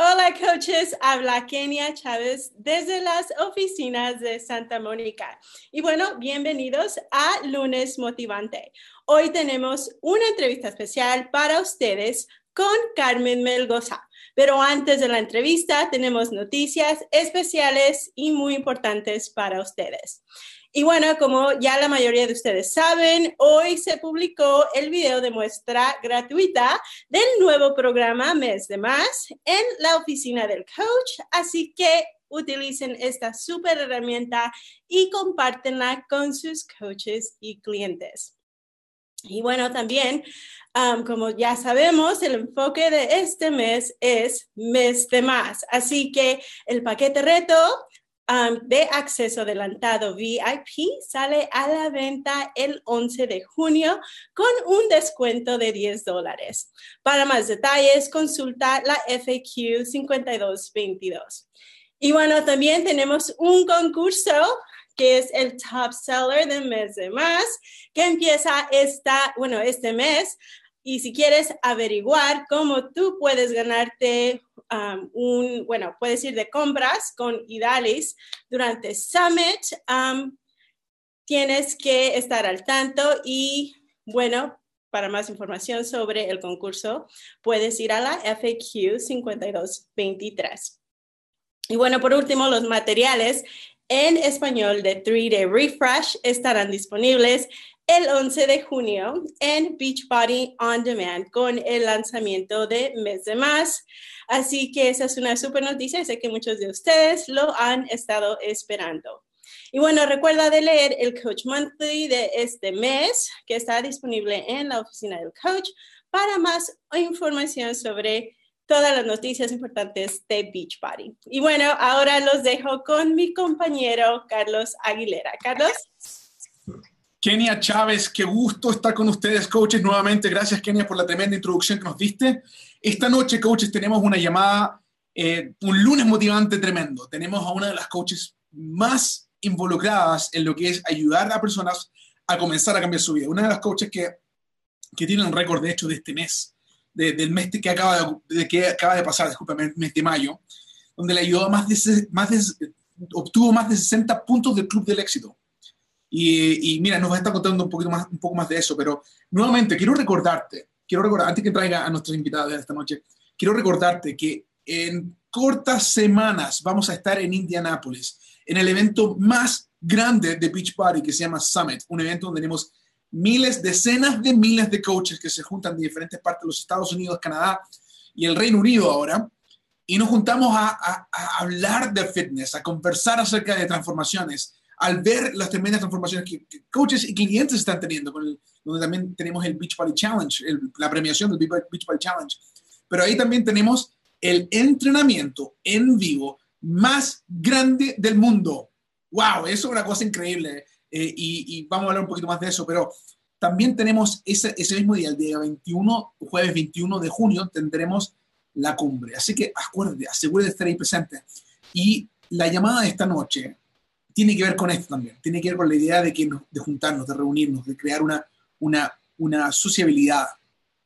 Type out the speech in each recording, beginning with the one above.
Hola coaches, habla Kenia Chávez desde las oficinas de Santa Mónica. Y bueno, bienvenidos a Lunes Motivante. Hoy tenemos una entrevista especial para ustedes con Carmen Melgoza. Pero antes de la entrevista tenemos noticias especiales y muy importantes para ustedes. Y bueno, como ya la mayoría de ustedes saben, hoy se publicó el video de muestra gratuita del nuevo programa Mes de Más en la oficina del coach, así que utilicen esta super herramienta y compártenla con sus coaches y clientes. Y bueno, también, um, como ya sabemos, el enfoque de este mes es mes de más. Así que el paquete reto de acceso adelantado VIP sale a la venta el 11 de junio con un descuento de 10 dólares. Para más detalles, consulta la FAQ 5222. Y bueno, también tenemos un concurso que es el top seller del mes de más, que empieza esta, bueno, este mes. Y si quieres averiguar cómo tú puedes ganarte Um, un, bueno, puedes ir de compras con Idalis durante Summit. Um, tienes que estar al tanto y, bueno, para más información sobre el concurso, puedes ir a la FAQ 5223. Y bueno, por último, los materiales en español de 3-Day Refresh estarán disponibles el 11 de junio en Beachbody On Demand con el lanzamiento de Mes de Más. Así que esa es una super noticia. Sé que muchos de ustedes lo han estado esperando. Y bueno, recuerda de leer el Coach Monthly de este mes que está disponible en la oficina del coach para más información sobre todas las noticias importantes de Beachbody. Y bueno, ahora los dejo con mi compañero Carlos Aguilera. Carlos. Kenia Chávez, qué gusto estar con ustedes, coaches, nuevamente. Gracias, Kenia, por la tremenda introducción que nos diste. Esta noche, coaches, tenemos una llamada, eh, un lunes motivante tremendo. Tenemos a una de las coaches más involucradas en lo que es ayudar a personas a comenzar a cambiar su vida. Una de las coaches que, que tiene un récord, de hecho, de este mes, del mes que acaba de, que acaba de pasar, discúlpame, mes de mayo, donde le ayudó a más de, más obtuvo más de 60 puntos del Club del Éxito y, mira, nos va a estar contando un, poquito más, un poco más de eso, pero nuevamente quiero recordarte, quiero recordar, antes que traiga a nuestros invitados esta noche, quiero recordarte que en cortas semanas vamos a estar en Indianápolis, en el evento más grande de Beach Party que se llama Summit, un evento donde tenemos miles, decenas de miles de coaches que se juntan de diferentes partes de los Estados Unidos, Canadá y el Reino Unido ahora, y nos juntamos a, a hablar de fitness, a conversar acerca de transformaciones, al ver las tremendas transformaciones que, coaches y clientes están teniendo, donde también tenemos el Beach Party Challenge, la premiación del Beach Party Challenge. Pero ahí también tenemos el entrenamiento en vivo más grande del mundo. ¡Wow! Eso es una cosa increíble. Eh, y, vamos a hablar un poquito más de eso, pero también tenemos ese, mismo día, el día 21, jueves 21 de junio, tendremos la cumbre. Así que acuérdate, asegúrate de estar ahí presente. Y la llamada de esta noche tiene que ver con esto también, tiene que ver con la idea de, que de juntarnos, de reunirnos, de crear una, una, una sociabilidad,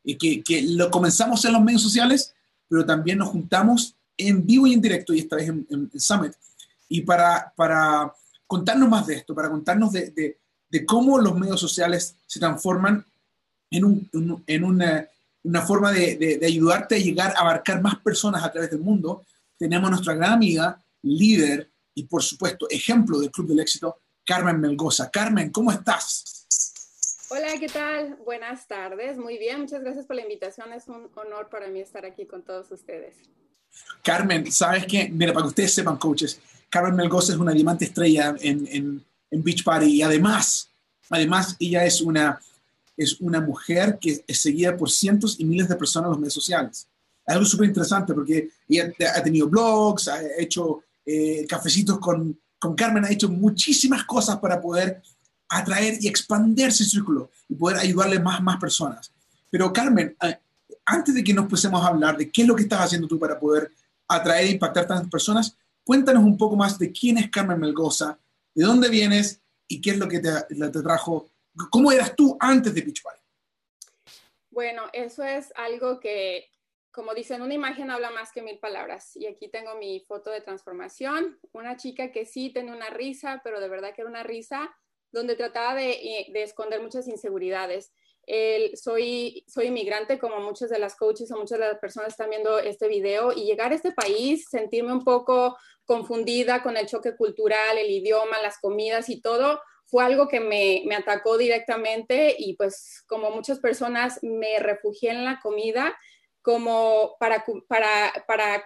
y que, que, lo comenzamos en los medios sociales, pero también nos juntamos en vivo y en directo, y esta vez en, en, Summit, y para, para contarnos más de esto, para contarnos de, de, de cómo los medios sociales se transforman en, un, en una, una, forma de, de, ayudarte a llegar a abarcar más personas a través del mundo, tenemos nuestra gran amiga, líder, y por supuesto ejemplo del Club del Éxito, Carmen Melgoza. Carmen, ¿cómo estás? Hola, ¿qué tal? Buenas tardes. Muy bien, muchas gracias por la invitación. Es un honor para mí estar aquí con todos ustedes. Carmen, ¿sabes qué? Mira, para que ustedes sepan, coaches, Carmen Melgoza es una diamante estrella en, en, en Beach Party y además, además ella es una, es una mujer que es seguida por cientos y miles de personas en los medios sociales. Es algo súper interesante porque ella ha tenido blogs, ha hecho eh, Cafecitos con, con Carmen ha hecho muchísimas cosas para poder atraer y expandir ese círculo y poder ayudarle más más personas. Pero Carmen, eh, antes de que nos pusemos a hablar de qué es lo que estás haciendo tú para poder atraer e impactar tantas personas, cuéntanos un poco más de quién es Carmen Melgoza, de dónde vienes y qué es lo que te, te trajo, cómo eras tú antes de Pitch Bueno, eso es algo que como dicen, una imagen habla más que mil palabras. Y aquí tengo mi foto de transformación, una chica que sí tenía una risa, pero de verdad que era una risa donde trataba de, eh, de esconder muchas inseguridades. soy, soy inmigrante, como muchas de las coaches o muchas de las personas están viendo este video, y llegar a este país, sentirme un poco confundida con el choque cultural, el idioma, las comidas y todo, fue algo que me, me atacó directamente y pues como muchas personas me refugié en la comida como para, para, para,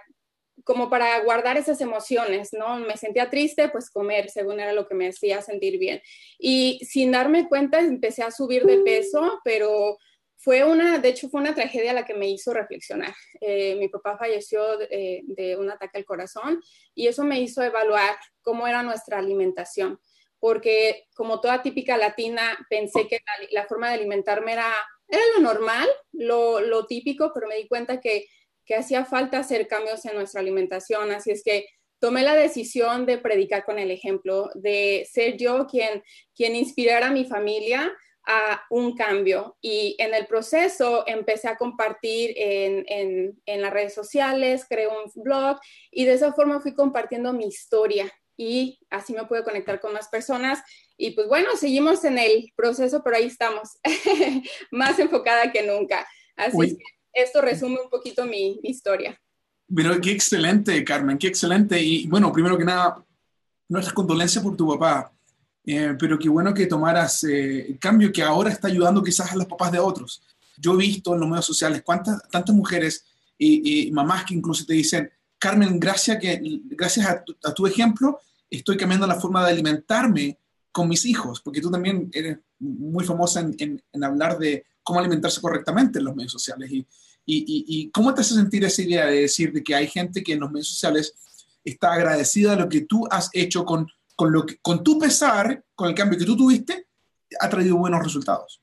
como para guardar esas emociones, ¿no? Me sentía triste, pues comer, según era lo que me hacía sentir bien. Y sin darme cuenta empecé a subir de peso, pero fue una, de hecho fue una tragedia la que me hizo reflexionar. Eh, mi papá falleció de, eh, de, un ataque al corazón y eso me hizo evaluar cómo era nuestra alimentación, porque como toda típica latina pensé que la forma de alimentarme era era lo normal, lo, lo típico, pero me di cuenta que, que hacía falta hacer cambios en nuestra alimentación, así es que tomé la decisión de predicar con el ejemplo, de ser yo quien, quien inspirara a mi familia a un cambio. Y en el proceso empecé a compartir en, en, en, las redes sociales, creé un blog y de esa forma fui compartiendo mi historia y así me pude conectar con más personas y pues bueno, seguimos en el proceso, pero ahí estamos, más enfocada que nunca. Así que esto resume un poquito mi, historia. Pero qué excelente, Carmen, qué excelente. Y bueno, primero que nada, nuestras condolencias por tu papá. Eh, pero qué bueno que tomaras eh, el cambio que ahora está ayudando quizás a los papás de otros. Yo he visto en los medios sociales cuántas, tantas mujeres y, mamás que incluso te dicen, Carmen, gracias, que, gracias a tu, a tu ejemplo, estoy cambiando la forma de alimentarme con mis hijos, porque tú también eres muy famosa en, en, hablar de cómo alimentarse correctamente en los medios sociales. Y, y, y, cómo te hace sentir esa idea de decir de que hay gente que en los medios sociales está agradecida de lo que tú has hecho con, con, lo que, con tu pesar, con el cambio que tú tuviste, ha traído buenos resultados?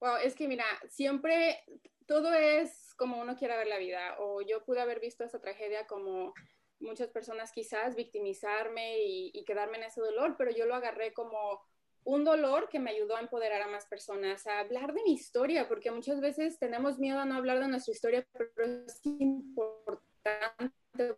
Wow, es que mira, siempre todo es como uno quiera ver la vida, o yo pude haber visto esa tragedia como muchas personas quizás victimizarme y, quedarme en ese dolor, pero yo lo agarré como un dolor que me ayudó a empoderar a más personas, a hablar de mi historia, porque muchas veces tenemos miedo a no hablar de nuestra historia, pero es importante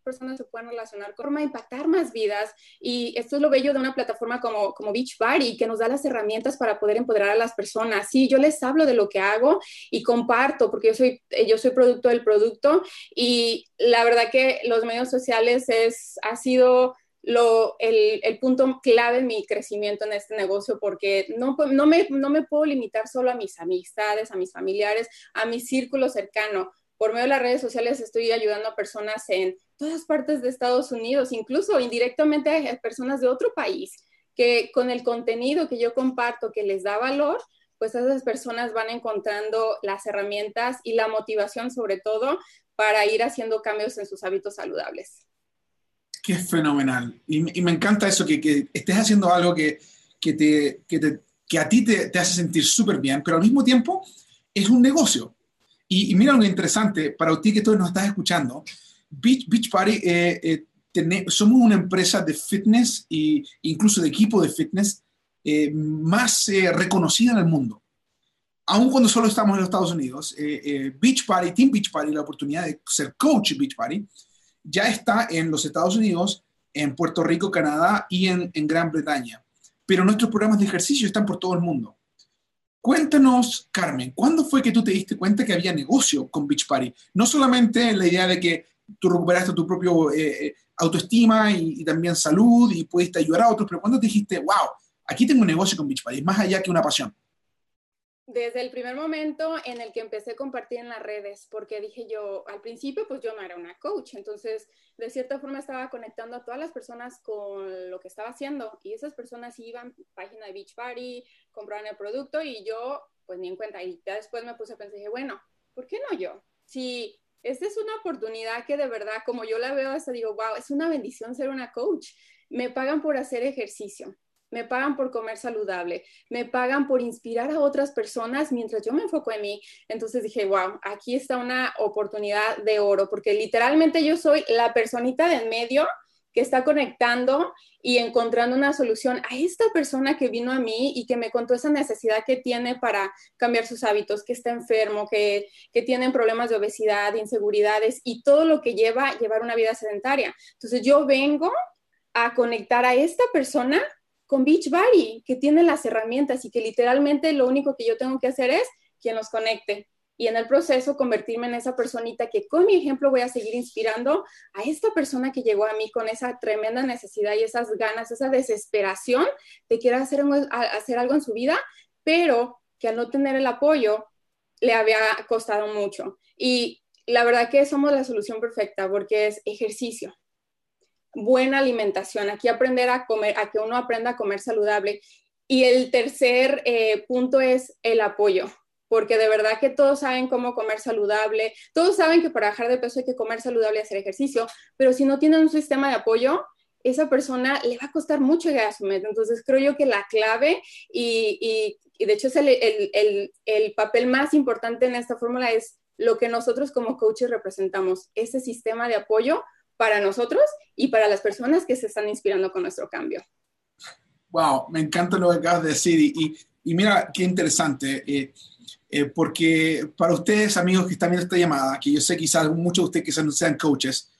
personas se puedan relacionar con forma impactar más vidas. Y esto es lo bello de una plataforma como, como Beachbody, que nos da las herramientas para poder empoderar a las personas. Sí, yo les hablo de lo que hago y comparto, porque yo soy, yo soy producto del producto. Y la verdad que los medios sociales es, ha sido lo, el, el, punto clave en mi crecimiento en este negocio porque no, no, me, no me puedo limitar solo a mis amistades, a mis familiares, a mi círculo cercano por medio de las redes sociales estoy ayudando a personas en todas partes de Estados Unidos, incluso indirectamente a personas de otro país, que con el contenido que yo comparto que les da valor, pues esas personas van encontrando las herramientas y la motivación sobre todo para ir haciendo cambios en sus hábitos saludables. Qué fenomenal. Y, me encanta eso, que, estés haciendo algo que, que te, que, a ti te, te hace sentir súper bien, pero al mismo tiempo es un negocio. Y, y, mira lo interesante, para ti que todos nos estás escuchando, Beach, Beach Party, eh, eh, somos una empresa de fitness e incluso de equipo de fitness eh, más eh, reconocida en el mundo. Aun cuando solo estamos en los Estados Unidos, eh, eh, Beach Party, Team Beach Party, la oportunidad de ser coach Beach Party, ya está en los Estados Unidos, en Puerto Rico, Canadá y en, en Gran Bretaña. Pero nuestros programas de ejercicio están por todo el mundo. Cuéntanos, Carmen, ¿cuándo fue que tú te diste cuenta que había negocio con Beach Party? No solamente la idea de que tú recuperaste tu propio eh, eh, autoestima y, y, también salud y pudiste ayudar a otros, pero ¿cuándo te dijiste, wow, aquí tengo un negocio con Beach Party, más allá que una pasión? Desde el primer momento en el que empecé a compartir en las redes, porque dije yo, al principio pues yo no era una coach, entonces de cierta forma estaba conectando a todas las personas con lo que estaba haciendo y esas personas iban página de Beach Party, compraban el producto y yo pues ni en cuenta y ya después me puse a pensar, dije, bueno, ¿por qué no yo? Si esta es una oportunidad que de verdad, como yo la veo, hasta digo, wow, es una bendición ser una coach. Me pagan por hacer ejercicio me pagan por comer saludable, me pagan por inspirar a otras personas mientras yo me enfoco en mí. Entonces dije, wow, aquí está una oportunidad de oro, porque literalmente yo soy la personita de en medio que está conectando y encontrando una solución a esta persona que vino a mí y que me contó esa necesidad que tiene para cambiar sus hábitos, que está enfermo, que, que tienen problemas de obesidad, inseguridades y todo lo que lleva a llevar una vida sedentaria. Entonces yo vengo a conectar a esta persona con Beachbody, que tiene las herramientas y que literalmente lo único que yo tengo que hacer es quien los conecte y en el proceso convertirme en esa personita que con mi ejemplo voy a seguir inspirando a esta persona que llegó a mí con esa tremenda necesidad y esas ganas, esa desesperación de querer hacer, hacer algo en su vida, pero que al no tener el apoyo le había costado mucho. Y la verdad que somos la solución perfecta porque es ejercicio, buena alimentación, aquí aprender a comer, a que uno aprenda a comer saludable. Y el tercer eh, punto es el apoyo porque de verdad que todos saben cómo comer saludable, todos saben que para bajar de peso hay que comer saludable y hacer ejercicio, pero si no tienen un sistema de apoyo, esa persona le va a costar mucho llegar a su meta. Entonces creo yo que la clave y, de hecho es el, el papel más importante en esta fórmula es lo que nosotros como coaches representamos, ese sistema de apoyo para nosotros y para las personas que se están inspirando con nuestro cambio. Wow, me encanta lo que acabas de decir y, y mira qué interesante. Eh, eh, porque para ustedes, amigos que están viendo esta llamada, que yo sé quizás muchos de ustedes quizás no sean coaches,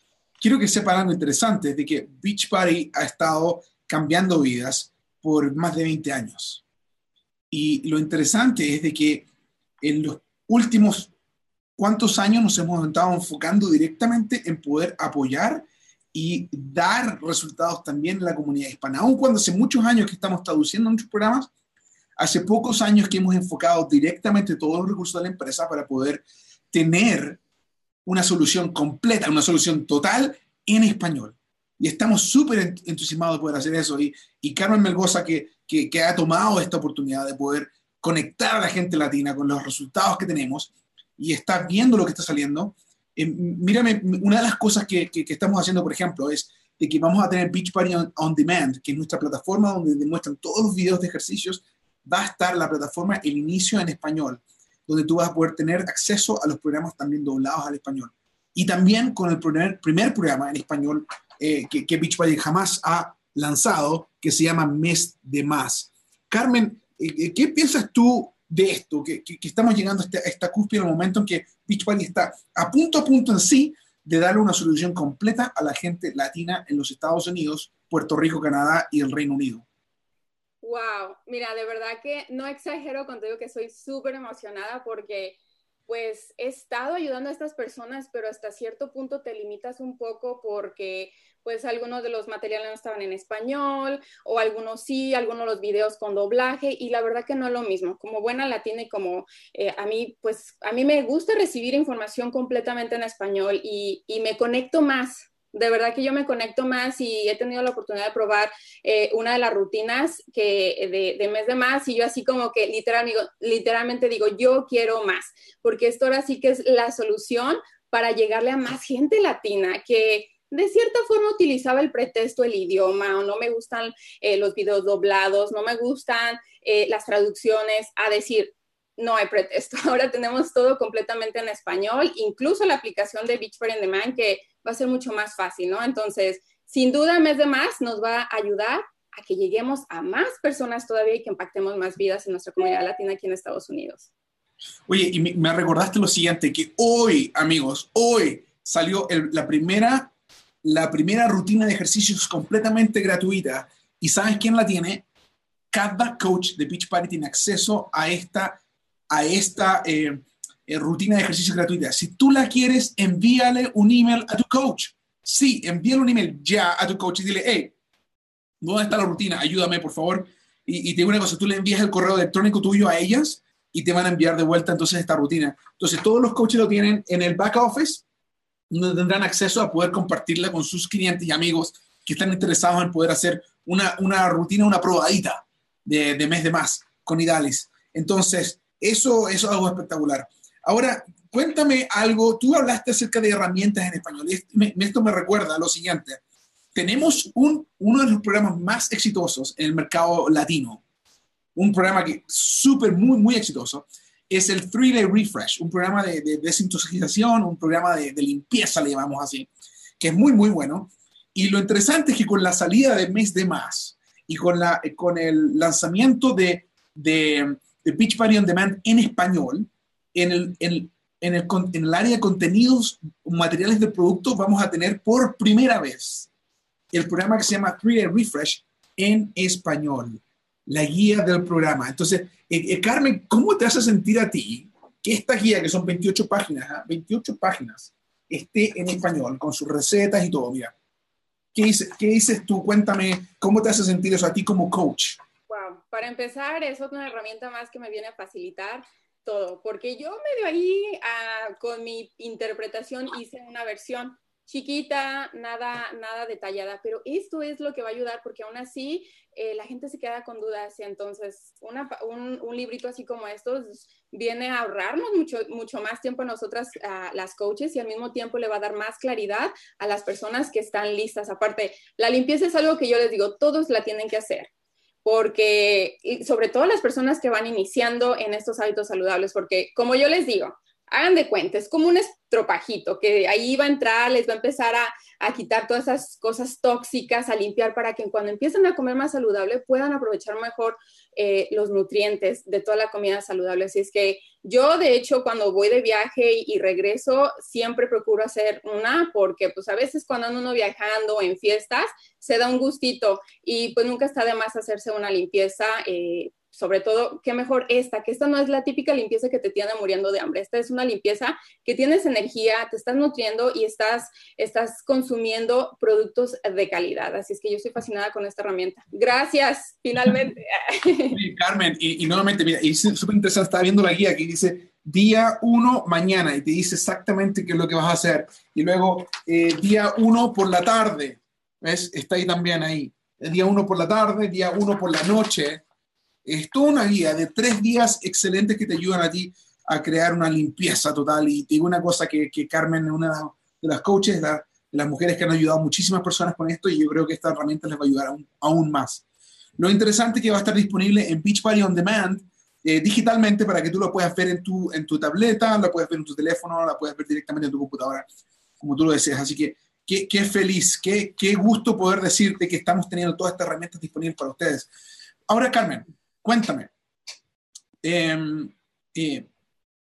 quiero que sepan algo interesante, de que Beachbody ha estado cambiando vidas por más de 20 años. Y lo interesante es de que en los últimos cuántos años nos hemos estado enfocando directamente en poder apoyar y dar resultados también en la comunidad hispana. Aun cuando hace muchos años que estamos traduciendo muchos programas, Hace pocos años que hemos enfocado directamente todos los recursos de la empresa para poder tener una solución completa, una solución total en español. Y estamos súper entusiasmados de poder hacer eso. Y, y Carmen Melgoza, que, que, que, ha tomado esta oportunidad de poder conectar a la gente latina con los resultados que tenemos y está viendo lo que está saliendo. Eh, mírame, una de las cosas que, estamos haciendo, por ejemplo, es de que vamos a tener Beach Party on, Demand, que es nuestra plataforma donde demuestran todos los videos de ejercicios va a estar la plataforma El Inicio en Español, donde tú vas a poder tener acceso a los programas también doblados al español. Y también con el primer, programa en español eh, que, que Beachbody jamás ha lanzado, que se llama Mes de Más. Carmen, eh, ¿qué piensas tú de esto? Que, que, estamos llegando a esta, esta cúspide en el momento en que Beachbody está a punto a punto en sí de darle una solución completa a la gente latina en los Estados Unidos, Puerto Rico, Canadá y el Reino Unido. Wow, mira, de verdad que no exagero cuando digo que soy súper emocionada porque pues he estado ayudando a estas personas, pero hasta cierto punto te limitas un poco porque pues algunos de los materiales no estaban en español o algunos sí, algunos los videos con doblaje y la verdad que no es lo mismo. Como buena latina y como eh, a mí, pues a mí me gusta recibir información completamente en español y, y me conecto más de verdad que yo me conecto más y he tenido la oportunidad de probar eh, una de las rutinas que de, mes de más y yo así como que literal, literalmente digo, yo quiero más, porque esto ahora sí que es la solución para llegarle a más gente latina que de cierta forma utilizaba el pretexto el idioma o no me gustan eh, los videos doblados, no me gustan eh, las traducciones, a decir, no hay pretexto. Ahora tenemos todo completamente en español, incluso la aplicación de Beach for in Demand que va a ser mucho más fácil, ¿no? Entonces, sin duda, mes de más nos va a ayudar a que lleguemos a más personas todavía y que impactemos más vidas en nuestra comunidad latina aquí en Estados Unidos. Oye, y me recordaste lo siguiente, que hoy, amigos, hoy salió la, primera, la primera rutina de ejercicios completamente gratuita. ¿Y sabes quién la tiene? Cada coach de Beach Party tiene acceso a esta, a esta eh, eh, rutina de ejercicio gratuita. Si tú la quieres, envíale un email a tu coach. Sí, envíale un email ya a tu coach y dile, hey, ¿dónde está la rutina? Ayúdame, por favor. Y, te digo una cosa, tú le envías el correo electrónico tuyo a ellas y te van a enviar de vuelta entonces esta rutina. Entonces, todos los coaches lo tienen en el back office, donde tendrán acceso a poder compartirla con sus clientes y amigos que están interesados en poder hacer una, una rutina, una probadita de, de mes de más con Idalis. Entonces, eso, eso es algo espectacular. Ahora, cuéntame algo, tú hablaste acerca de herramientas en español y esto me recuerda lo siguiente. Tenemos un, uno de los programas más exitosos en el mercado latino, un programa que súper, muy, muy exitoso, es el Three Day Refresh, un programa de, desintoxicación, un programa de, limpieza, le llamamos así, que es muy, muy bueno. Y lo interesante es que con la salida de Mes de Más y con, la, con el lanzamiento de, de, de Beach Party On Demand en español, en el, en, el, en el área de contenidos, materiales de producto, vamos a tener por primera vez el programa que se llama 3 Refresh en español, la guía del programa. Entonces, eh, eh, Carmen, ¿cómo te hace sentir a ti que esta guía, que son 28 páginas, 28 ¿ah? páginas, esté en español, con sus recetas y todo? Mira, ¿qué dices, ¿qué dices tú? Cuéntame, ¿cómo te hace sentir eso a ti como coach? Wow, para empezar, es una herramienta más que me viene a facilitar todo, porque yo medio ahí ah, con mi interpretación hice una versión chiquita, nada, nada detallada, pero esto es lo que va a ayudar porque aún así eh, la gente se queda con dudas y entonces un, un, librito así como estos viene a ahorrarnos mucho, mucho más tiempo a nosotras, a las coaches, y al mismo tiempo le va a dar más claridad a las personas que están listas. Aparte, la limpieza es algo que yo les digo, todos la tienen que hacer porque, sobre todo las personas que van iniciando en estos hábitos saludables, porque como yo les digo, hagan de cuenta, es como un estropajito que ahí va a entrar, les va a empezar a, quitar todas esas cosas tóxicas, a limpiar para que cuando empiecen a comer más saludable puedan aprovechar mejor eh, los nutrientes de toda la comida saludable. Así es que yo, de hecho, cuando voy de viaje y, regreso, siempre procuro hacer una porque pues a veces cuando ando uno viajando en fiestas, se da un gustito y pues nunca está de más hacerse una limpieza. Eh, sobre todo, qué mejor esta, que esta no es la típica limpieza que te tiene muriendo de hambre. Esta es una limpieza que tienes energía, te estás nutriendo y estás, estás consumiendo productos de calidad. Así es que yo estoy fascinada con esta herramienta. Gracias, finalmente. Carmen, y, nuevamente, mira, y súper interesante, estaba viendo la guía que dice día uno mañana y te dice exactamente qué es lo que vas a hacer. Y luego eh, día uno por la tarde, ¿ves? Está ahí también ahí. Día uno por la tarde, día uno por la noche es toda una guía de tres días excelentes que te ayudan a ti a crear una limpieza total. Y te digo una cosa que, que Carmen una de las coaches, de las mujeres que han ayudado a muchísimas personas con esto y yo creo que esta herramienta les va a ayudar aún, más. Lo interesante es que va a estar disponible en Beachbody On Demand eh, digitalmente para que tú lo puedas ver en tu, en tu tableta, la puedes ver en tu teléfono, la puedes ver directamente en tu computadora, como tú lo deseas. Así que qué, qué feliz, qué, qué gusto poder decirte que estamos teniendo todas estas herramientas disponibles para ustedes. Ahora, Carmen, cuéntame, em, eh,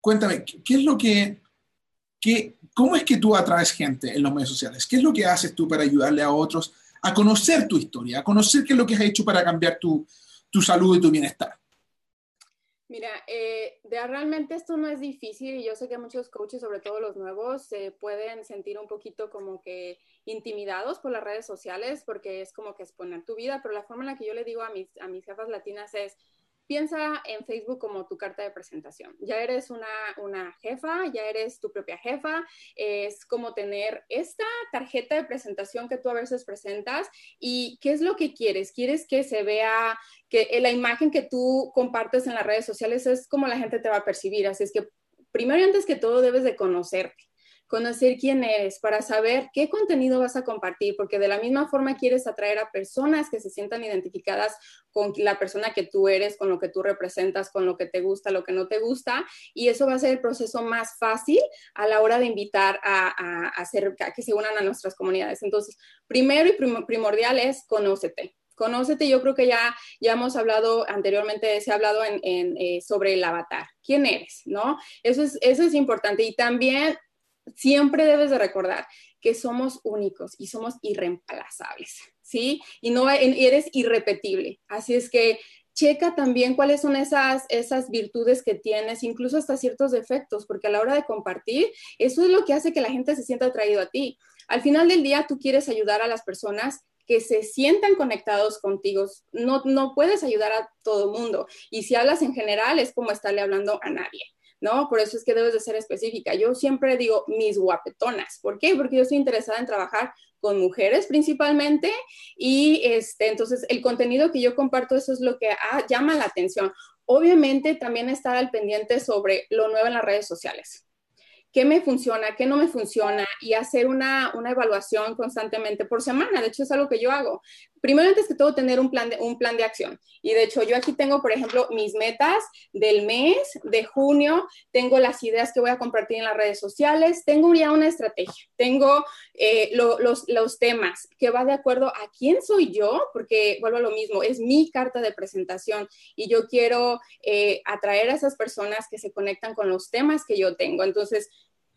cuéntame, ¿qué es lo que, qué, cómo es que tú atraes gente en los medios sociales? ¿Qué es lo que haces tú para ayudarle a otros a conocer tu historia, a conocer qué es lo que has hecho para cambiar tu, tu salud y tu bienestar? Mira, eh, realmente esto no es difícil y yo sé que muchos coaches, sobre todo los nuevos, se pueden sentir un poquito como que intimidados por las redes sociales porque es como que exponer tu vida, pero la forma en la que yo le digo a mis, a mis jefas latinas es, piensa en Facebook como tu carta de presentación. Ya eres una, una, jefa, ya eres tu propia jefa. Es como tener esta tarjeta de presentación que tú a veces presentas y qué es lo que quieres. ¿Quieres que se vea, que la imagen que tú compartes en las redes sociales es como la gente te va a percibir? Así es que primero y antes que todo debes de conocerte conocer quién eres, para saber qué contenido vas a compartir, porque de la misma forma quieres atraer a personas que se sientan identificadas con la persona que tú eres, con lo que tú representas, con lo que te gusta, lo que no te gusta, y eso va a ser el proceso más fácil a la hora de invitar a, hacer, que se unan a nuestras comunidades. Entonces, primero y primordial es conócete. Conócete, yo creo que ya, ya hemos hablado anteriormente, se ha hablado en, eh, sobre el avatar. ¿Quién eres? ¿No? Eso es, eso es importante. Y también siempre debes de recordar que somos únicos y somos irreemplazables, ¿sí? Y no eres irrepetible. Así es que checa también cuáles son esas, esas virtudes que tienes, incluso hasta ciertos defectos, porque a la hora de compartir, eso es lo que hace que la gente se sienta atraído a ti. Al final del día, tú quieres ayudar a las personas que se sientan conectados contigo. No, no puedes ayudar a todo mundo. Y si hablas en general, es como estarle hablando a nadie. ¿No? Por eso es que debes de ser específica. Yo siempre digo mis guapetonas. ¿Por qué? Porque yo estoy interesada en trabajar con mujeres principalmente y este, entonces el contenido que yo comparto, eso es lo que ah, llama la atención. Obviamente también estar al pendiente sobre lo nuevo en las redes sociales qué me funciona, qué no me funciona y hacer una, una, evaluación constantemente por semana. De hecho, es algo que yo hago. Primero, antes que todo, tener un plan, de, un plan de acción. Y de hecho, yo aquí tengo, por ejemplo, mis metas del mes de junio, tengo las ideas que voy a compartir en las redes sociales, tengo ya una estrategia, tengo eh, los, los temas que va de acuerdo a quién soy yo, porque vuelvo a lo mismo, es mi carta de presentación y yo quiero eh, atraer a esas personas que se conectan con los temas que yo tengo. Entonces,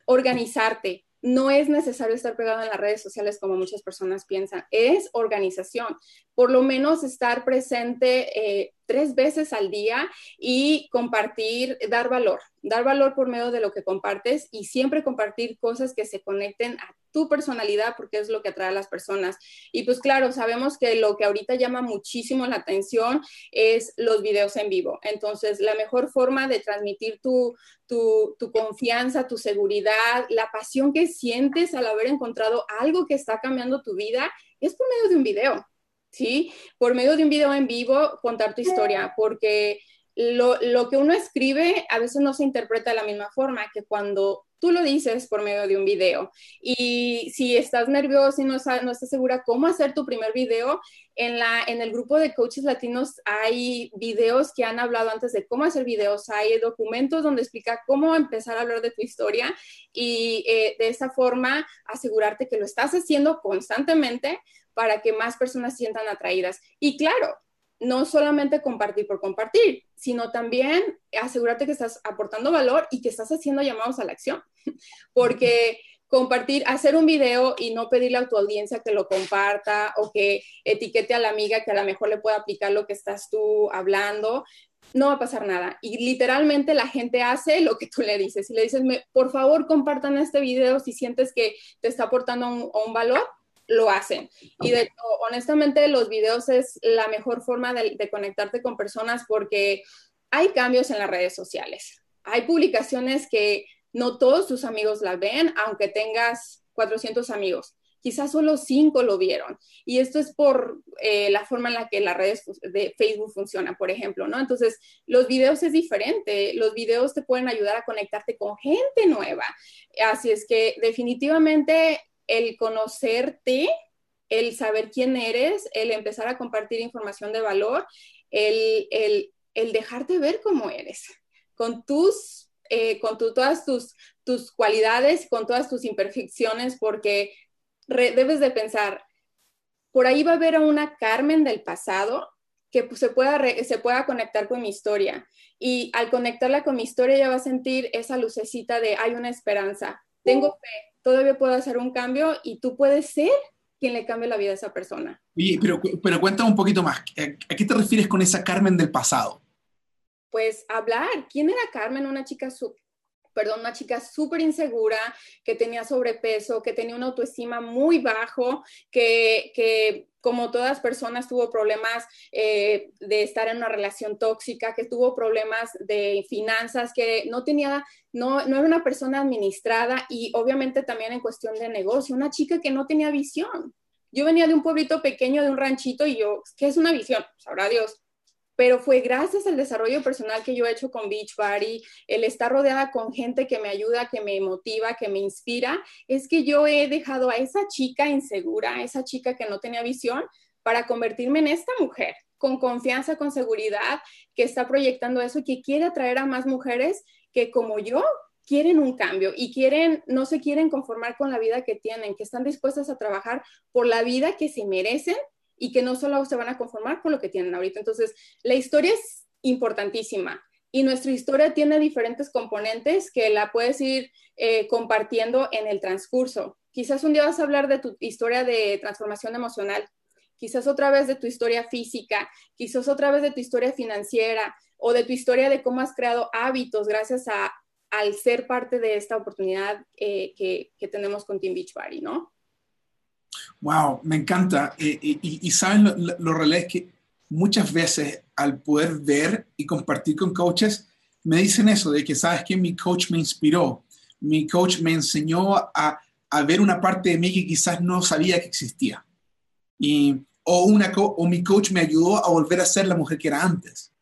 organizarte. No es necesario estar pegado en las redes sociales como muchas personas piensan, es organización. Por lo menos estar presente eh, tres veces al día y compartir, dar valor, dar valor por medio de lo que compartes y siempre compartir cosas que se conecten a tu personalidad porque es lo que atrae a las personas. Y pues claro, sabemos que lo que ahorita llama muchísimo la atención es los videos en vivo. Entonces, la mejor forma de transmitir tu, tu, tu confianza, tu seguridad, la pasión que sientes al haber encontrado algo que está cambiando tu vida es por medio de un video. ¿Sí? Por medio de un video en vivo, contar tu historia, porque lo, que uno escribe a veces no se interpreta de la misma forma que cuando tú lo dices por medio de un video. Y si estás nervioso y no, no estás segura cómo hacer tu primer video, en, la, en el grupo de coaches latinos hay videos que han hablado antes de cómo hacer videos, hay documentos donde explica cómo empezar a hablar de tu historia y eh, de esa forma asegurarte que lo estás haciendo constantemente para que más personas sientan atraídas. Y claro, no solamente compartir por compartir, sino también asegurarte que estás aportando valor y que estás haciendo llamados a la acción. Porque compartir, hacer un video y no pedirle a tu audiencia que lo comparta o que etiquete a la amiga que a lo mejor le pueda aplicar lo que estás tú hablando, no va a pasar nada. Y literalmente la gente hace lo que tú le dices. Si le dices, por favor, compartan este video si sientes que te está aportando un valor, lo hacen. Y de hecho, honestamente, los videos es la mejor forma de, conectarte con personas porque hay cambios en las redes sociales. Hay publicaciones que no todos tus amigos la ven, aunque tengas 400 amigos. Quizás solo 5 lo vieron. Y esto es por eh, la forma en la que las redes de Facebook funcionan, por ejemplo, ¿no? Entonces, los videos es diferente. Los videos te pueden ayudar a conectarte con gente nueva. Así es que definitivamente el conocerte, el saber quién eres, el empezar a compartir información de valor, el, dejarte ver cómo eres, con tus, eh, con todas tus, tus cualidades, con todas tus imperfecciones, porque debes de pensar, por ahí va a haber a una Carmen del pasado que pues, se, pueda se pueda conectar con mi historia. Y al conectarla con mi historia, ya va a sentir esa lucecita de hay una esperanza. Tengo fe, todavía puedo hacer un cambio y tú puedes ser quien le cambie la vida a esa persona. Oye, pero, pero cuéntame un poquito más. ¿A qué te refieres con esa Carmen del pasado? Pues hablar. ¿Quién era Carmen? Una chica perdón, una chica súper insegura, que tenía sobrepeso, que tenía una autoestima muy bajo, que, que como todas personas tuvo problemas eh, de estar en una relación tóxica, que tuvo problemas de finanzas, que no tenía, no, no era una persona administrada y obviamente también en cuestión de negocio, una chica que no tenía visión. Yo venía de un pueblito pequeño, de un ranchito, y yo, ¿qué es una visión? Sabrá Dios pero fue gracias al desarrollo personal que yo he hecho con Beachbody, el estar rodeada con gente que me ayuda, que me motiva, que me inspira, es que yo he dejado a esa chica insegura, a esa chica que no tenía visión, para convertirme en esta mujer con confianza, con seguridad, que está proyectando eso que quiere atraer a más mujeres que como yo quieren un cambio y quieren, no se quieren conformar con la vida que tienen, que están dispuestas a trabajar por la vida que se merecen y que no solo se van a conformar con lo que tienen ahorita. Entonces, la historia es importantísima y nuestra historia tiene diferentes componentes que la puedes ir eh, compartiendo en el transcurso. Quizás un día vas a hablar de tu historia de transformación emocional, quizás otra vez de tu historia física, quizás otra vez de tu historia financiera o de tu historia de cómo has creado hábitos gracias a, al ser parte de esta oportunidad eh, que, tenemos con Team Beachbody, ¿no? Wow, me encanta. Eh, y, saben lo, lo, es que muchas veces al poder ver y compartir con coaches, me dicen eso, de que sabes que mi coach me inspiró, mi coach me enseñó a, a ver una parte de mí que quizás no sabía que existía. Y, o, una o mi coach me ayudó a volver a ser la mujer que era antes.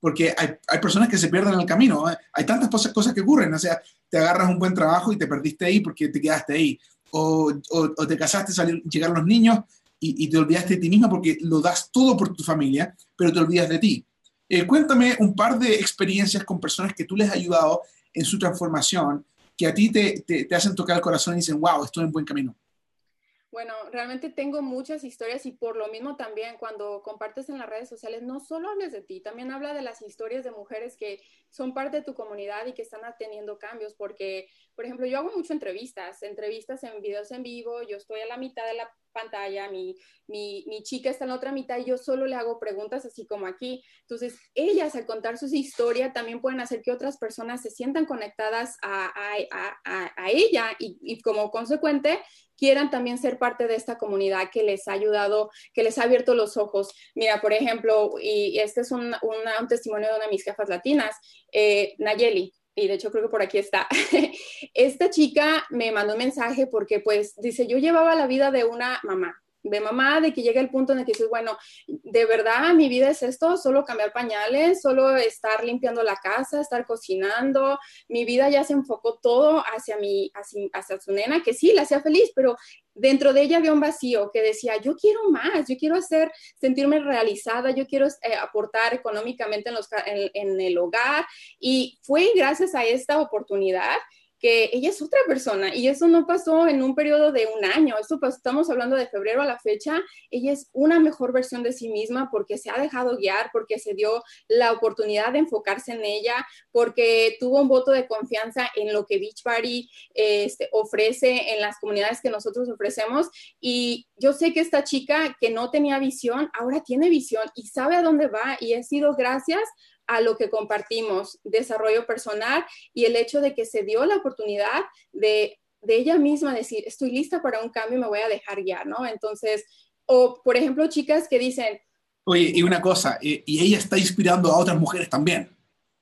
porque hay, hay personas que se pierden en el camino. ¿eh? Hay tantas cosas, cosas que ocurren, o sea, te agarras un buen trabajo y te perdiste ahí porque te quedaste ahí. O, o, te casaste, salir, llegaron los niños y, y, te olvidaste de ti misma porque lo das todo por tu familia, pero te olvidas de ti. Eh, cuéntame un par de experiencias con personas que tú les has ayudado en su transformación, que a ti te, te, te hacen tocar el corazón y dicen, wow, estoy en buen camino. Bueno, realmente tengo muchas historias y por lo mismo también cuando compartes en las redes sociales, no solo hables de ti, también habla de las historias de mujeres que son parte de tu comunidad y que están teniendo cambios, porque, por ejemplo, yo hago mucho entrevistas, entrevistas en videos en vivo, yo estoy a la mitad de la pantalla, mi, mi, mi, chica está en la otra mitad y yo solo le hago preguntas así como aquí. Entonces, ellas al contar su historia también pueden hacer que otras personas se sientan conectadas a, a, a, ella y, y, como consecuente quieran también ser parte de esta comunidad que les ha ayudado, que les ha abierto los ojos. Mira, por ejemplo, y este es un, un, un testimonio de una de mis jefas latinas, eh, Nayeli y de hecho creo que por aquí está, esta chica me mandó un mensaje porque pues dice, yo llevaba la vida de una mamá, de mamá, de que llega el punto en el que dices, bueno, de verdad mi vida es esto, solo cambiar pañales, solo estar limpiando la casa, estar cocinando, mi vida ya se enfocó todo hacia mi, hacia, su nena, que sí, la hacía feliz, pero dentro de ella había un vacío que decía, yo quiero más, yo quiero hacer, sentirme realizada, yo quiero eh, aportar económicamente en el hogar. Y fue gracias a esta oportunidad que ella es otra persona y eso no pasó en un periodo de un año, esto pues, estamos hablando de febrero a la fecha, ella es una mejor versión de sí misma porque se ha dejado guiar, porque se dio la oportunidad de enfocarse en ella, porque tuvo un voto de confianza en lo que Beachbody este, ofrece en las comunidades que nosotros ofrecemos y yo sé que esta chica que no tenía visión, ahora tiene visión y sabe a dónde va y ha sido gracias a lo que compartimos, desarrollo personal y el hecho de que se dio la oportunidad de, de ella misma decir, estoy lista para un cambio y me voy a dejar ya, ¿no? Entonces, o por ejemplo, chicas que dicen... Oye, y una cosa, y, ella está inspirando a otras mujeres también.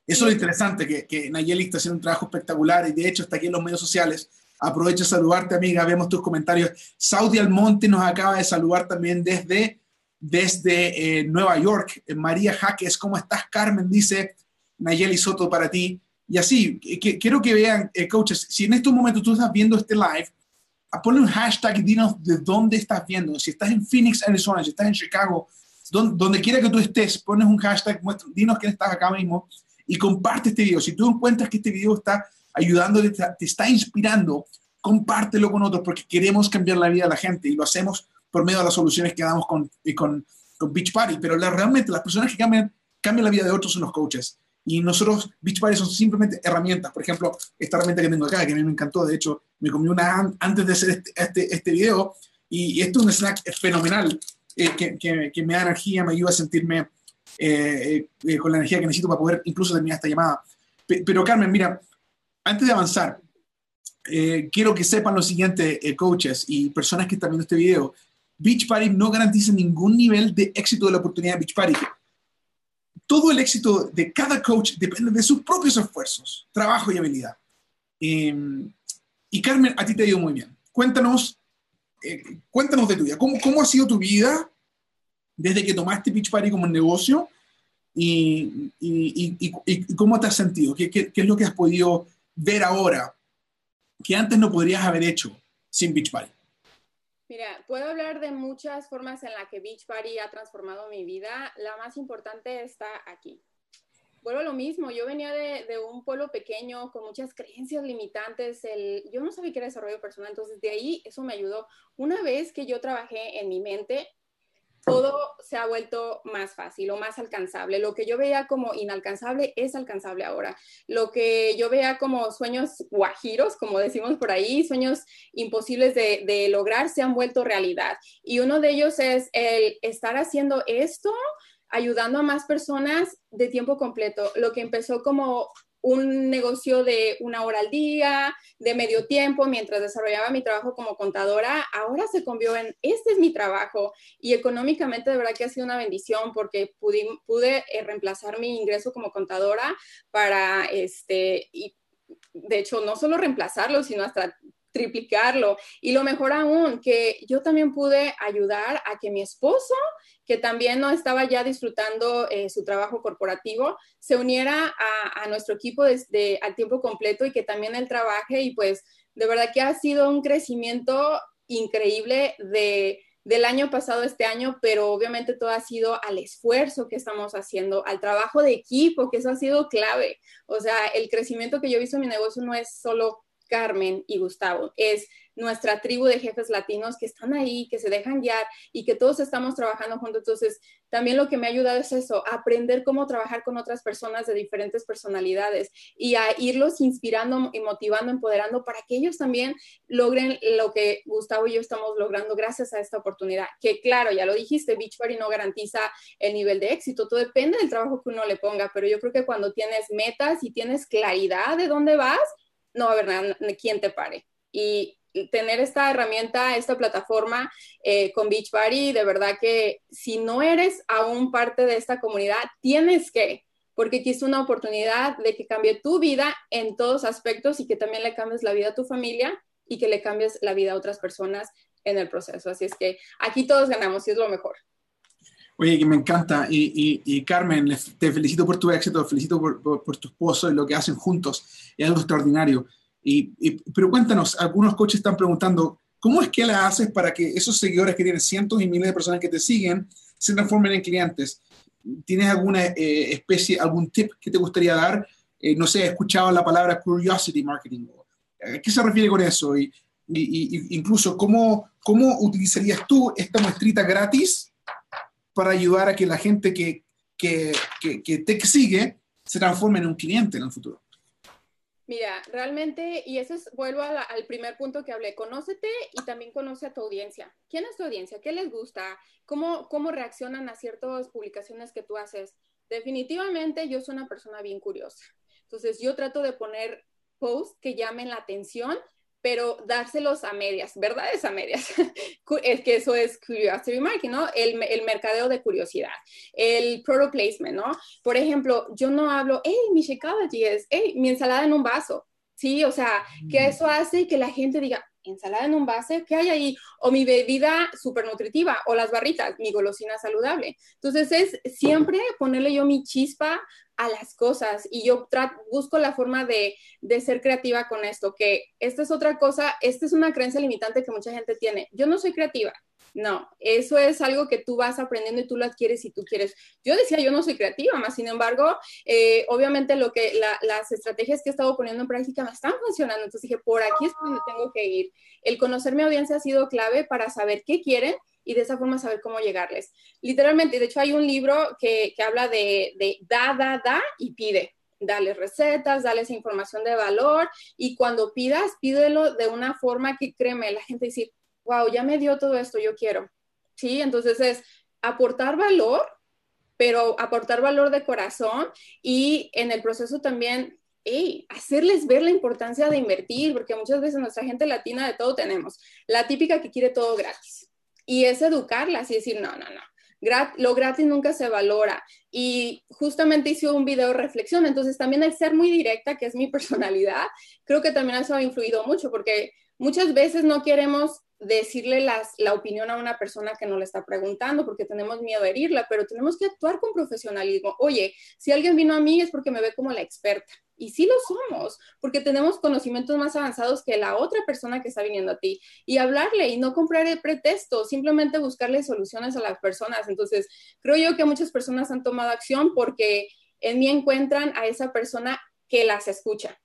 Eso es lo interesante, que, que Nayeli está haciendo un trabajo espectacular y de hecho está aquí en los medios sociales. Aprovecho de saludarte, amiga, vemos tus comentarios. Saudi Almonte nos acaba de saludar también desde desde eh, Nueva York. Eh, María Jaques, ¿cómo estás, Carmen? Dice Nayeli Soto para ti. Y así, que, quiero que vean, eh, coaches, si en estos momentos tú estás viendo este live, ponle un hashtag y dinos de dónde estás viendo. Si estás en Phoenix, Arizona, si estás en Chicago, donde, quiera que tú estés, pones un hashtag, muestra, dinos que estás acá mismo y comparte este video. Si tú encuentras que este video está ayudando, te, te está inspirando, compártelo con otros porque queremos cambiar la vida de la gente y lo hacemos por medio de las soluciones que damos con, con, con Beach Party, pero la, realmente las personas que cambian, cambian la vida de otros son los coaches. Y nosotros, Beach Party son simplemente herramientas. Por ejemplo, esta herramienta que tengo acá, que a mí me encantó, de hecho, me comí una antes de hacer este, este, este video, y, esto es un snack fenomenal, eh, que, que, que, me da energía, me ayuda a sentirme eh, eh, con la energía que necesito para poder incluso terminar esta llamada. Pero Carmen, mira, antes de avanzar, quiero que sepan lo siguiente, coaches y personas que están viendo este video, Beach Party no garantiza ningún nivel de éxito de la oportunidad de Beach Party. Todo el éxito de cada coach depende de sus propios esfuerzos, trabajo y habilidad. Em, y Carmen, a ti te ha ido muy bien. Cuéntanos, eh, cuéntanos de tu vida. ¿Cómo, ¿Cómo ha sido tu vida desde que tomaste Beach Party como negocio? Y, cómo te has sentido? ¿Qué, ¿Qué, qué, es lo que has podido ver ahora que antes no podrías haber hecho sin Beach Party? Mira, puedo hablar de muchas formas en las que Beach Party ha transformado mi vida. La más importante está aquí. Vuelvo a lo mismo, yo venía de, de, un pueblo pequeño con muchas creencias limitantes. El, yo no sabía qué era desarrollo personal, entonces de ahí eso me ayudó. Una vez que yo trabajé en mi mente, todo se ha vuelto más fácil o más alcanzable. Lo que yo veía como inalcanzable es alcanzable ahora. Lo que yo veía como sueños guajiros, como decimos por ahí, sueños imposibles de, de lograr, se han vuelto realidad. Y uno de ellos es el estar haciendo esto ayudando a más personas de tiempo completo. Lo que empezó como un negocio de una hora al día, de medio tiempo, mientras desarrollaba mi trabajo como contadora, ahora se convirtió en, este es mi trabajo y económicamente de verdad que ha sido una bendición porque pude, pude eh, reemplazar mi ingreso como contadora para, este, y de hecho, no solo reemplazarlo, sino hasta triplicarlo. Y lo mejor aún, que yo también pude ayudar a que mi esposo, que también no estaba ya disfrutando eh, su trabajo corporativo, se uniera a, nuestro equipo desde al tiempo completo y que también él trabaje. Y pues de verdad que ha sido un crecimiento increíble de del año pasado este año, pero obviamente todo ha sido al esfuerzo que estamos haciendo, al trabajo de equipo, que eso ha sido clave. O sea, el crecimiento que yo he visto en mi negocio no es solo Carmen y Gustavo, es nuestra tribu de jefes latinos que están ahí, que se dejan guiar y que todos estamos trabajando juntos. Entonces, también lo que me ha ayudado es eso, aprender cómo trabajar con otras personas de diferentes personalidades y a irlos inspirando y motivando, empoderando para que ellos también logren lo que Gustavo y yo estamos logrando gracias a esta oportunidad. Que claro, ya lo dijiste, Beachbody no garantiza el nivel de éxito, todo depende del trabajo que uno le ponga, pero yo creo que cuando tienes metas y tienes claridad de dónde vas, no va a quien te pare. Y tener esta herramienta, esta plataforma eh, con Beachbody, de verdad que si no eres aún parte de esta comunidad, tienes que, porque aquí es una oportunidad de que cambie tu vida en todos aspectos y que también le cambies la vida a tu familia y que le cambies la vida a otras personas en el proceso. Así es que aquí todos ganamos y es lo mejor. Oye, que me encanta. Y, Carmen, te felicito por tu éxito, felicito por, por, tu esposo y lo que hacen juntos. Es algo extraordinario. Y, pero cuéntanos, algunos coaches están preguntando, ¿cómo es que la haces para que esos seguidores que tienen cientos y miles de personas que te siguen se transformen en clientes? ¿Tienes alguna eh, especie, algún tip que te gustaría dar? Eh, no sé, he escuchado la palabra curiosity marketing. ¿A qué se refiere con eso? Y, incluso, ¿cómo, ¿cómo utilizarías tú esta muestrita gratis para ayudar a que la gente que, que, que, que te sigue se transforme en un cliente en el futuro? Mira, realmente, y eso es, vuelvo al primer punto que hablé, conócete y también conoce a tu audiencia. ¿Quién es tu audiencia? ¿Qué les gusta? ¿Cómo, cómo reaccionan a ciertas publicaciones que tú haces? Definitivamente yo soy una persona bien curiosa. Entonces yo trato de poner posts que llamen la atención pero dárselos a medias, verdades a medias. es que eso es curiosity marketing, ¿no? El, el, mercadeo de curiosidad, el product placement, ¿no? Por ejemplo, yo no hablo, hey, mi Shakeology es, hey, mi ensalada en un vaso. Sí, o sea, que mm. eso hace que la gente diga, ensalada en un vaso, ¿qué hay ahí? O mi bebida súper nutritiva, o las barritas, mi golosina saludable. Entonces es siempre ponerle yo mi chispa a las cosas y yo busco la forma de, de, ser creativa con esto, que esta es otra cosa, esta es una creencia limitante que mucha gente tiene. Yo no soy creativa. No, eso es algo que tú vas aprendiendo y tú lo adquieres si tú quieres. Yo decía, yo no soy creativa, más sin embargo, eh, obviamente lo que las estrategias que he estado poniendo en práctica me están funcionando. Entonces dije, por aquí es donde tengo que ir. El conocer mi audiencia ha sido clave para saber qué quieren y de esa forma saber cómo llegarles. Literalmente, de hecho hay un libro que, habla de, da, da, da y pide. Dale recetas, dale esa información de valor y cuando pidas, pídelo de una forma que créeme, la gente dice, wow, ya me dio todo esto, yo quiero. Sí, entonces es aportar valor, pero aportar valor de corazón y en el proceso también hacerles ver la importancia de invertir, porque muchas veces nuestra gente latina de todo tenemos. La típica que quiere todo gratis y es educarlas y decir, no, no, no. lo gratis nunca se valora. Y justamente hice un video de reflexión, entonces también el ser muy directa, que es mi personalidad, creo que también eso ha influido mucho, porque muchas veces no queremos decirle la opinión a una persona que no le está preguntando porque tenemos miedo a herirla, pero tenemos que actuar con profesionalismo. Oye, si alguien vino a mí es porque me ve como la experta. Y sí lo somos, porque tenemos conocimientos más avanzados que la otra persona que está viniendo a ti. Y hablarle y no comprar el pretexto, simplemente buscarle soluciones a las personas. Entonces, creo yo que muchas personas han tomado acción porque en mí encuentran a esa persona que las escucha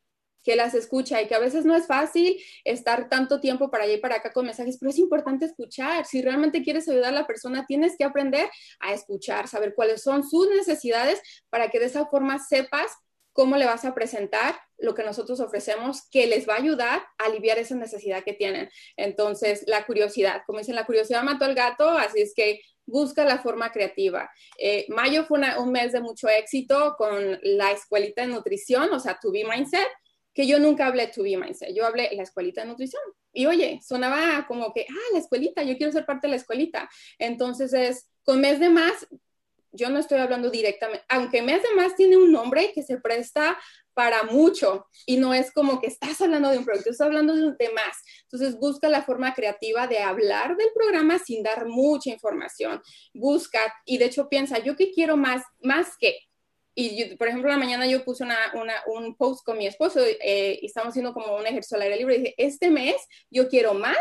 que las escucha y que a veces no es fácil estar tanto tiempo para allá y para acá con mensajes, pero es importante escuchar. Si realmente quieres ayudar a la persona, tienes que aprender a escuchar, saber cuáles son sus necesidades para que de esa forma sepas cómo le vas a presentar lo que nosotros ofrecemos que les va a ayudar a aliviar esa necesidad que tienen. Entonces, la curiosidad, como dicen, la curiosidad mató al gato, así es que busca la forma creativa. Eh, mayo fue un mes de mucho éxito con la escuelita de nutrición, o sea, To Be Mindset, que yo nunca hablé To Be Mindset, yo hablé la escuelita de nutrición. Y oye, sonaba como que, ah, la escuelita, yo quiero ser parte de la escuelita. Entonces es, con mes de más, yo no estoy hablando directamente, aunque Mes de Más tiene un nombre que se presta para mucho y no es como que estás hablando de un producto, estás hablando de, un, tema más. Entonces busca la forma creativa de hablar del programa sin dar mucha información. Busca y de hecho piensa, yo qué quiero más, más que. Y por ejemplo, la mañana yo puse una, un post con mi esposo eh, y estamos haciendo como un ejercicio al aire libre. Y este mes yo quiero más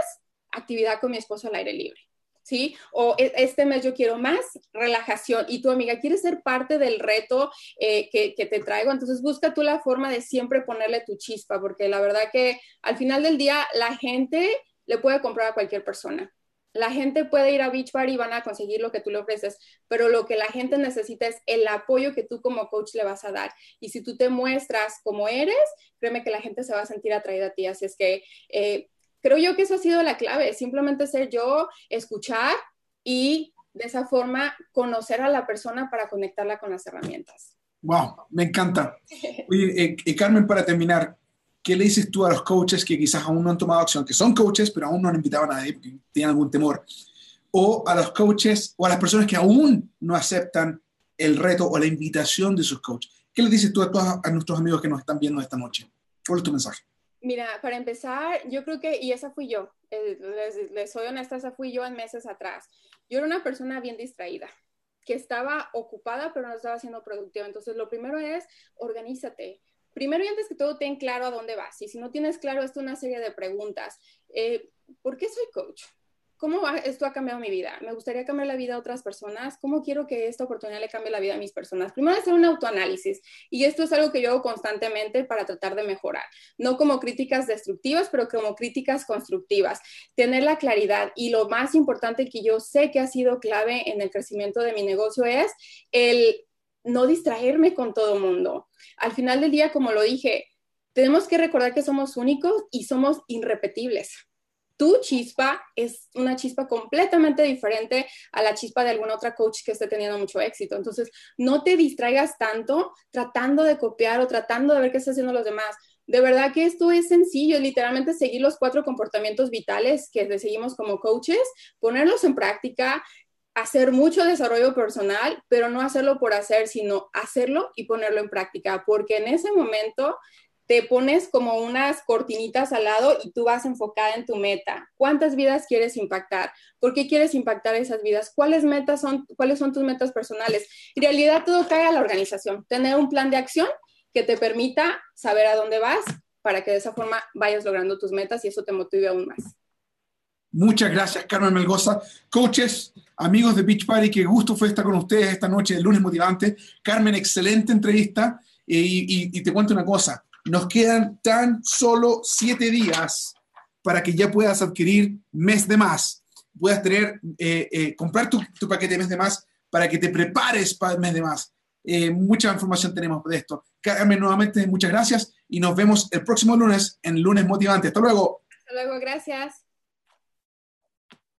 actividad con mi esposo al aire libre. ¿sí? O e, este mes yo quiero más relajación y tu amiga quiere ser parte del reto eh, que, te traigo, entonces busca tú la forma de siempre ponerle tu chispa, porque la verdad que al final del día la gente le puede comprar a cualquier persona. La gente puede ir a Beach Bar y van a conseguir lo que tú le ofreces, pero lo que la gente necesita es el apoyo que tú como coach le vas a dar. Y si tú te muestras como eres, créeme que la gente se va a sentir atraída a ti. Así es que eh, creo yo que eso ha sido la clave, simplemente ser yo, escuchar y de esa forma conocer a la persona para conectarla con las herramientas. Wow, me encanta. Oye, eh, eh, Carmen, para terminar, ¿qué le dices tú a los coaches que quizás aún no han tomado acción, que son coaches, pero aún no han invitado a nadie porque tienen algún temor? O a los coaches o a las personas que aún no aceptan el reto o la invitación de sus coaches. ¿Qué le dices tú a, todos, a nuestros amigos que nos están viendo esta noche? ¿Cuál es tu mensaje? Mira, para empezar, yo creo que, y esa fui yo, eh, les, soy honesta, esa fui yo en meses atrás. Yo era una persona bien distraída, que estaba ocupada, pero no estaba siendo productiva. Entonces, lo primero es, organízate. Primero y antes que todo, ten claro a dónde vas. Y si no tienes claro, esto una serie de preguntas. Eh, ¿Por qué soy coach? ¿Cómo esto ha cambiado mi vida? ¿Me gustaría cambiar la vida a otras personas? ¿Cómo quiero que esta oportunidad le cambie la vida a mis personas? Primero hacer un autoanálisis y esto es algo que yo hago constantemente para tratar de mejorar, no como críticas destructivas, pero como críticas constructivas. Tener la claridad y lo más importante que yo sé que ha sido clave en el crecimiento de mi negocio es el no distraerme con todo mundo. Al final del día, como lo dije, tenemos que recordar que somos únicos y somos irrepetibles tu chispa es una chispa completamente diferente a la chispa de alguna otra coach que esté teniendo mucho éxito. Entonces, no te distraigas tanto tratando de copiar o tratando de ver qué están haciendo los demás. De verdad que esto es sencillo, literalmente seguir los cuatro comportamientos vitales que seguimos como coaches, ponerlos en práctica, hacer mucho desarrollo personal, pero no hacerlo por hacer, sino hacerlo y ponerlo en práctica, porque en ese momento te pones como unas cortinitas al lado y tú vas enfocada en tu meta. ¿Cuántas vidas quieres impactar? ¿Por qué quieres impactar esas vidas? ¿Cuáles metas son, cuáles son tus metas personales? En realidad todo cae a la organización. Tener un plan de acción que te permita saber a dónde vas para que de esa forma vayas logrando tus metas y eso te motive aún más. Muchas gracias, Carmen Melgoza. Coaches, amigos de Beach Party, qué gusto fue estar con ustedes esta noche de lunes motivante. Carmen, excelente entrevista. y te cuento una cosa, nos quedan tan solo siete días para que ya puedas adquirir mes de más, puedas tener, eh, eh, comprar tu, paquete de mes de más para que te prepares para el mes de más. Eh, mucha información tenemos de esto. Carmen, nuevamente, muchas gracias y nos vemos el próximo lunes en Lunes Motivante. Hasta luego. Hasta luego, gracias.